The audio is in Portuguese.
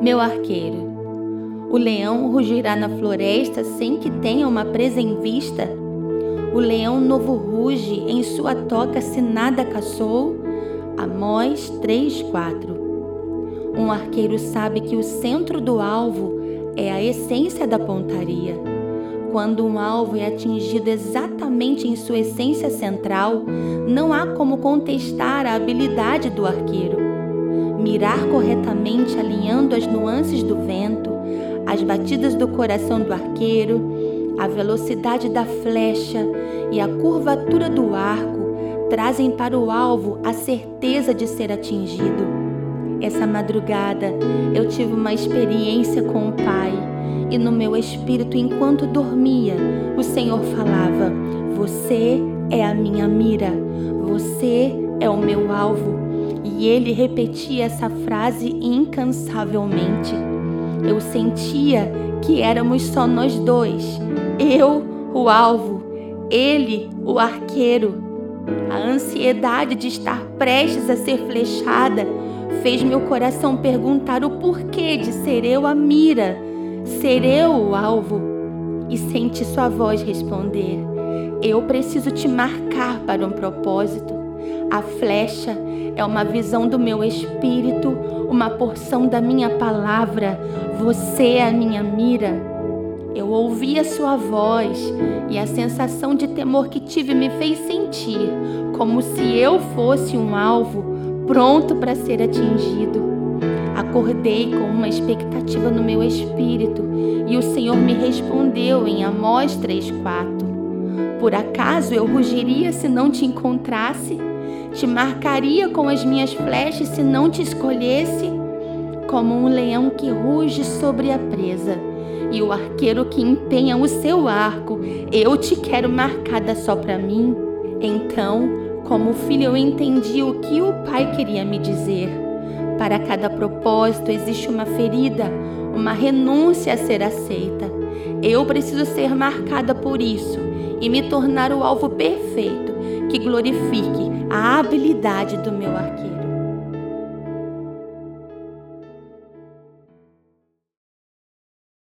meu arqueiro. O leão rugirá na floresta sem que tenha uma presa em vista? O leão novo ruge em sua toca se nada caçou? Amós 3, 4. Um arqueiro sabe que o centro do alvo é a essência da pontaria. Quando um alvo é atingido exatamente em sua essência central, não há como contestar a habilidade do arqueiro. Mirar corretamente alinhando as nuances do vento, as batidas do coração do arqueiro, a velocidade da flecha e a curvatura do arco trazem para o alvo a certeza de ser atingido. Essa madrugada eu tive uma experiência com o Pai e no meu espírito, enquanto dormia, o Senhor falava: Você é a minha mira, você é o meu alvo. E ele repetia essa frase incansavelmente. Eu sentia que éramos só nós dois, eu, o alvo, ele, o arqueiro. A ansiedade de estar prestes a ser flechada fez meu coração perguntar o porquê de ser eu a mira ser eu o alvo e sente sua voz responder: Eu preciso te marcar para um propósito. A flecha é uma visão do meu espírito, uma porção da minha palavra. Você é a minha mira. Eu ouvi a sua voz e a sensação de temor que tive me fez sentir como se eu fosse um alvo pronto para ser atingido. Acordei com uma expectativa no meu espírito e o Senhor me respondeu em Amós 3,4. Por acaso eu rugiria se não te encontrasse? Te marcaria com as minhas flechas se não te escolhesse? Como um leão que ruge sobre a presa e o arqueiro que empenha o seu arco, eu te quero marcada só para mim. Então, como filho, eu entendi o que o pai queria me dizer. Para cada propósito existe uma ferida, uma renúncia a ser aceita. Eu preciso ser marcada por isso e me tornar o alvo perfeito que glorifique a habilidade do meu arqueiro.